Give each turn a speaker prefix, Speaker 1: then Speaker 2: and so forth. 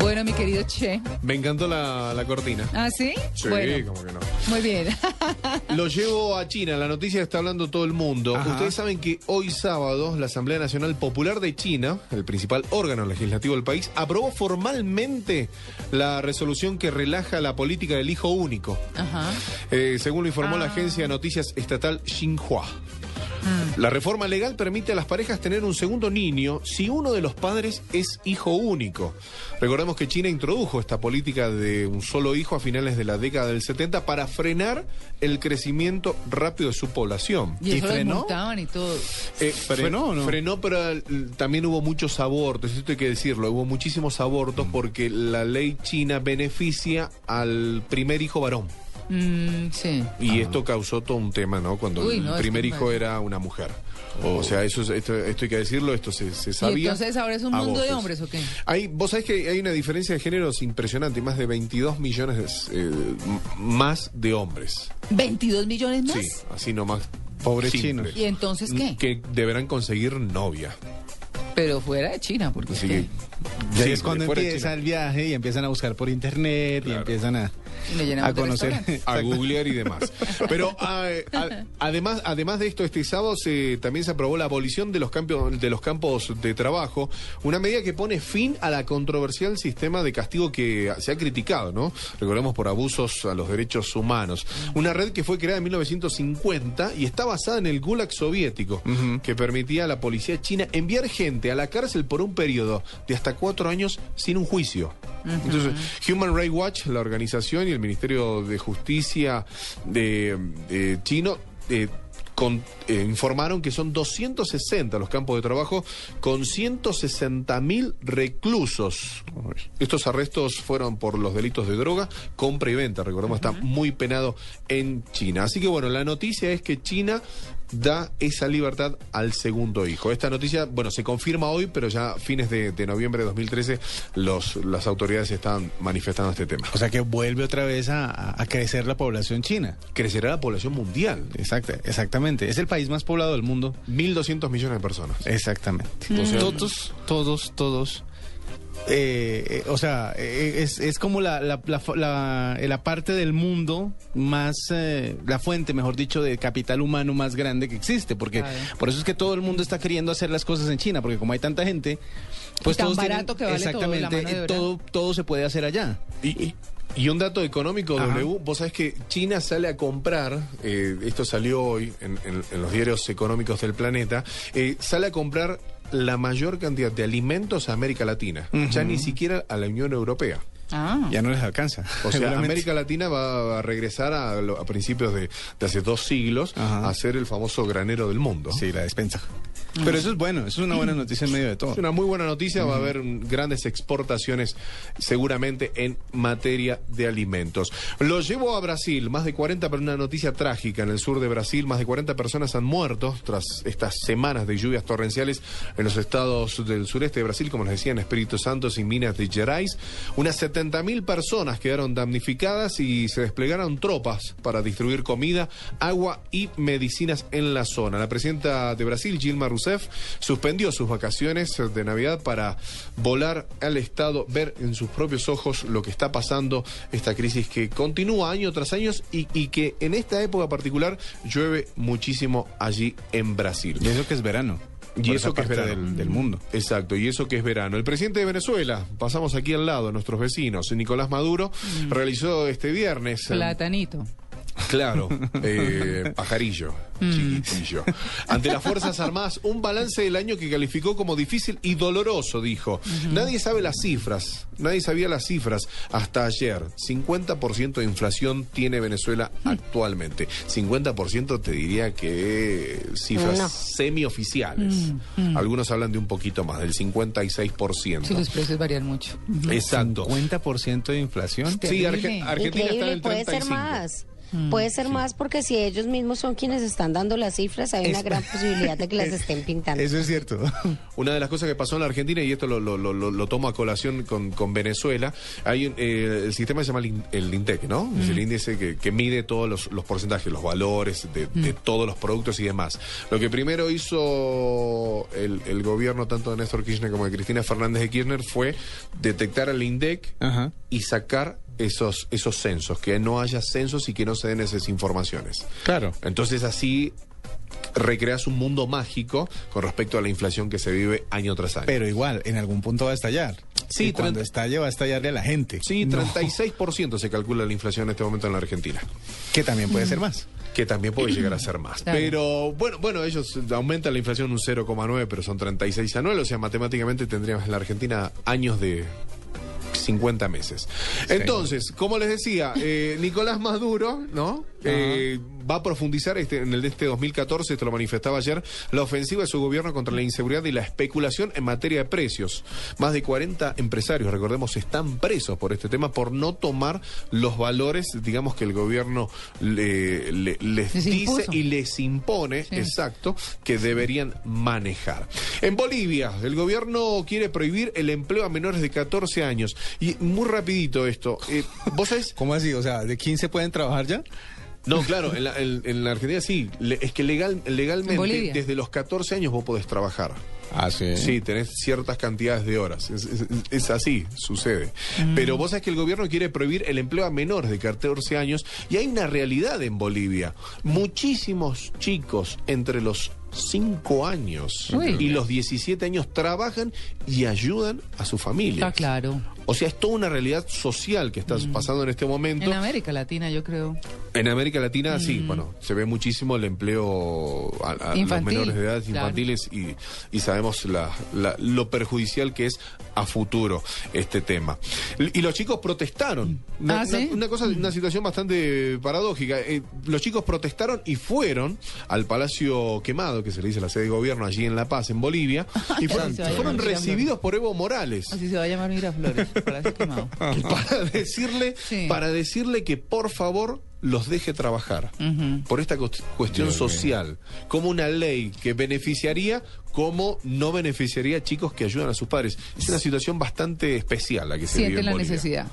Speaker 1: Bueno, mi querido Che.
Speaker 2: Me encantó la, la cortina.
Speaker 1: ¿Ah, sí?
Speaker 2: Sí,
Speaker 1: Bueno,
Speaker 2: como que no.
Speaker 1: muy bien.
Speaker 2: Lo llevo a China, la noticia está hablando todo el mundo.
Speaker 3: Ajá.
Speaker 2: Ustedes saben que hoy sábado la Asamblea Nacional Popular de China, el principal órgano legislativo del país, aprobó formalmente la resolución que relaja la política del hijo único.
Speaker 1: Ajá.
Speaker 2: Eh, según lo informó la
Speaker 1: Ah.
Speaker 2: agencia de noticias estatal Xinhua. La reforma legal permite a las parejas tener un segundo niño si uno de los padres es hijo único. Recordemos que China introdujo esta política de un solo hijo a finales de la década del 70 para frenar el crecimiento rápido de su población.
Speaker 1: Y
Speaker 3: ¿Y frenó?
Speaker 1: y todo.
Speaker 2: Eh,
Speaker 3: ¿Frenó o no?
Speaker 2: Frenó, pero eh, también hubo muchos abortos, esto hay que decirlo, hubo muchísimos abortos
Speaker 3: Mm.
Speaker 2: porque la ley china beneficia al primer hijo varón.
Speaker 1: Mm, sí.
Speaker 2: Y esto causó todo un tema, ¿no? Cuando
Speaker 1: Uy,
Speaker 2: el
Speaker 1: no,
Speaker 2: primer hijo era una mujer. O sea, eso es- esto, esto hay que decirlo, esto se, se
Speaker 1: ¿Y
Speaker 2: sabía.
Speaker 1: entonces ahora es un
Speaker 2: a
Speaker 1: mundo de hombres o qué?
Speaker 2: Hay, vos sabés que hay una diferencia de géneros impresionante, más de 22 millones eh, más de hombres.
Speaker 1: ¿22 millones más?
Speaker 2: Sí, así nomás.
Speaker 3: Pobres chinos.
Speaker 1: ¿Y entonces qué?
Speaker 2: Que deberán conseguir novia.
Speaker 1: Pero fuera de China, porque
Speaker 2: Sí,
Speaker 3: es cuando empieza el viaje y empiezan a buscar por internet y empiezan a, a conocer.
Speaker 2: a googlear y demás. Pero a- además, además de esto, este sábado se, también se aprobó la abolición de los, campos, de los campos de trabajo, una medida que pone fin a la controversial sistema de castigo que se ha criticado, ¿no? Recordemos por abusos a los derechos humanos. Una red que fue creada en 1950 y está basada en el Gulag soviético, que permitía a la policía china enviar gente a la cárcel por un periodo de hasta cuatro años sin un juicio. Entonces, Human Rights Watch, la organización y el Ministerio de Justicia de, de chino eh, con- eh, informaron que son 260 los campos de trabajo con 160 mil reclusos. Estos arrestos fueron por los delitos de droga, compra y venta. Recordemos, está muy penado en China. Así que bueno, la noticia es que China da esa libertad al segundo hijo. Esta noticia, bueno, se confirma hoy, pero ya a fines de, de noviembre de 2013 los, las autoridades están manifestando este tema.
Speaker 3: O sea que vuelve otra vez a, a- a crecer la población china.
Speaker 2: Crecerá la población mundial.
Speaker 3: Exacto, exactamente. Es el país más poblado del mundo.
Speaker 2: 1.200 millones de personas.
Speaker 3: Exactamente.
Speaker 2: O sea,
Speaker 3: todos, todos, todos. eh, eh, o sea, eh, es, es como la, la, la, la- la parte del mundo más, eh, la fuente, mejor dicho, de capital humano más grande que existe, porque
Speaker 1: Claro.
Speaker 3: por eso es que todo el mundo está queriendo hacer las cosas en China, porque como hay tanta gente, pues
Speaker 1: tan barato que vale todo, la
Speaker 3: exactamente,
Speaker 1: mano de
Speaker 3: eh, todo, todo se puede hacer allá.
Speaker 2: Y, y- y un dato económico,
Speaker 3: Ajá.
Speaker 2: W, vos sabés que China sale a comprar, eh, esto salió hoy en, en- en los diarios económicos del planeta, eh, sale a comprar la mayor cantidad de alimentos a América Latina, ya ni siquiera a la Unión Europea.
Speaker 1: Ah.
Speaker 3: Ya no les alcanza.
Speaker 2: O sea. América Latina va a regresar a, lo- a principios de, de hace dos siglos
Speaker 3: Ajá.
Speaker 2: a ser el famoso granero del mundo.
Speaker 3: Sí, la despensa. Pero eso es bueno, eso es una buena noticia en medio de todo.
Speaker 2: Es una muy buena noticia, va a haber grandes exportaciones seguramente en materia de alimentos. Lo llevo a Brasil, más de 40, pero una noticia trágica en el sur de Brasil, más de 40 personas han muerto tras estas semanas de lluvias torrenciales en los estados del sureste de Brasil, como les decía, en Espíritu Santo y Minas de Gerais. Unas 70.000 personas quedaron damnificadas y se desplegaron tropas para distribuir comida, agua y medicinas en la zona. La presidenta de Brasil, Rousseff, suspendió sus vacaciones de Navidad para volar al Estado, ver en sus propios ojos lo que está pasando, esta crisis que continúa año tras año y, y que en esta época particular llueve muchísimo allí en Brasil.
Speaker 3: Y eso que es verano.
Speaker 2: Y
Speaker 3: Por
Speaker 2: eso
Speaker 3: esa
Speaker 2: que es
Speaker 3: parte
Speaker 2: verano.
Speaker 3: Del, del mundo.
Speaker 2: Exacto, y eso que es verano. El presidente de Venezuela, pasamos aquí al lado, nuestros vecinos, Nicolás Maduro, realizó este viernes. eh,
Speaker 1: Platanito.
Speaker 2: Claro, eh, pajarillo, chiquitillo. Ante las Fuerzas Armadas, un balance del año que calificó como difícil y doloroso, dijo. Nadie sabe las cifras, nadie sabía las cifras hasta ayer. 50% de inflación tiene Venezuela actualmente. 50% te diría que cifras
Speaker 4: No.
Speaker 2: semioficiales. Algunos hablan de un poquito más, del 56%.
Speaker 1: Sí, los precios varían mucho.
Speaker 2: Exacto.
Speaker 3: 50% de inflación.
Speaker 2: Sí. Arge- Argentina está en el
Speaker 4: puede ser
Speaker 2: 35.
Speaker 4: Más. Puede ser más porque si ellos mismos son quienes están dando las cifras, hay una gran posibilidad de que las estén pintando.
Speaker 3: Eso es cierto.
Speaker 2: Una de las cosas que pasó en la Argentina, y esto lo, lo, lo, tomo a colación con, con Venezuela, hay un, eh, el sistema se llama el, in- el INTEC, ¿no? Es el índice que, que mide todos los, los porcentajes, los valores de, de todos los productos y demás. Lo que primero hizo el, el gobierno, tanto de Néstor Kirchner como de Cristina Fernández de Kirchner, fue detectar al INDEC
Speaker 3: Ajá.
Speaker 2: y sacar esos, esos censos, que no haya censos y que no se den esas informaciones.
Speaker 3: Claro.
Speaker 2: Entonces así recreas un mundo mágico con respecto a la inflación que se vive año tras año.
Speaker 3: Pero igual, en algún punto va a estallar.
Speaker 2: Sí,
Speaker 3: y cuando estalle va a estallarle a la gente.
Speaker 2: sí,
Speaker 3: No,
Speaker 2: 36% se calcula la inflación en este momento en la Argentina.
Speaker 3: que también puede ser más.
Speaker 2: Que también puede llegar a ser más.
Speaker 1: Claro.
Speaker 2: Pero bueno, bueno, ellos aumentan la inflación un 0,9, pero son 36 anual, o sea, matemáticamente tendríamos en la Argentina años de 50 meses. Entonces, como les decía, eh, Nicolás Maduro, ¿no? Eh, va a profundizar este, en el de este 2014, esto lo manifestaba ayer, la ofensiva de su gobierno contra la inseguridad y la especulación en materia de precios. Más de 40 empresarios, recordemos, están presos por este tema, por no tomar los valores, digamos, que el gobierno le- le- les,
Speaker 1: Les
Speaker 2: dice
Speaker 1: impuso.
Speaker 2: y les impone,
Speaker 1: Sí.
Speaker 2: exacto, que deberían manejar. En Bolivia, el gobierno quiere prohibir el empleo a menores de 14 años. Y muy rapidito esto, eh, ¿vos sabés?
Speaker 3: ¿Cómo así? O sea, ¿de 15 pueden trabajar ya?
Speaker 2: No, claro, en la, en- en la Argentina sí, le- es que legal,
Speaker 1: En
Speaker 2: legalmente
Speaker 1: Bolivia.
Speaker 2: desde los 14 años vos podés trabajar.
Speaker 3: Ah, sí.
Speaker 2: Sí, tenés ciertas cantidades de horas. Es, es- es así, sucede.
Speaker 1: Mm.
Speaker 2: Pero vos sabés que el gobierno quiere prohibir el empleo a menores de 14 años y hay una realidad en Bolivia. Muchísimos chicos entre los 5 años
Speaker 1: Uy.
Speaker 2: y los 17 años trabajan y ayudan a su familia.
Speaker 1: Está claro.
Speaker 2: O sea, es toda una realidad social que está pasando en este momento.
Speaker 1: En América Latina, yo creo.
Speaker 2: En América Latina, sí, bueno, se ve muchísimo el empleo a, a los menores de edad
Speaker 1: claro.
Speaker 2: infantiles y, y sabemos la, la- lo perjudicial que es a futuro este tema. Y los chicos protestaron. Una,
Speaker 1: Ah, ¿sí?
Speaker 2: una- una cosa, una situación bastante paradójica. Eh, los chicos protestaron y fueron al Palacio Quemado, que se le dice la sede de gobierno allí en La Paz, en Bolivia, y fueron, recibidos por Evo Morales
Speaker 1: Así se va a llamar Miraflores. Palacio Quemado.
Speaker 2: para decirle,
Speaker 1: Sí.
Speaker 2: para decirle que por favor los deje trabajar por esta cuest- cuestión
Speaker 3: Dios
Speaker 2: social, como una ley que beneficiaría, como no beneficiaría a chicos que ayudan a sus padres. Es una situación bastante especial la que se vive
Speaker 1: Sienten
Speaker 2: en
Speaker 1: la
Speaker 2: Bolivia.
Speaker 1: necesidad.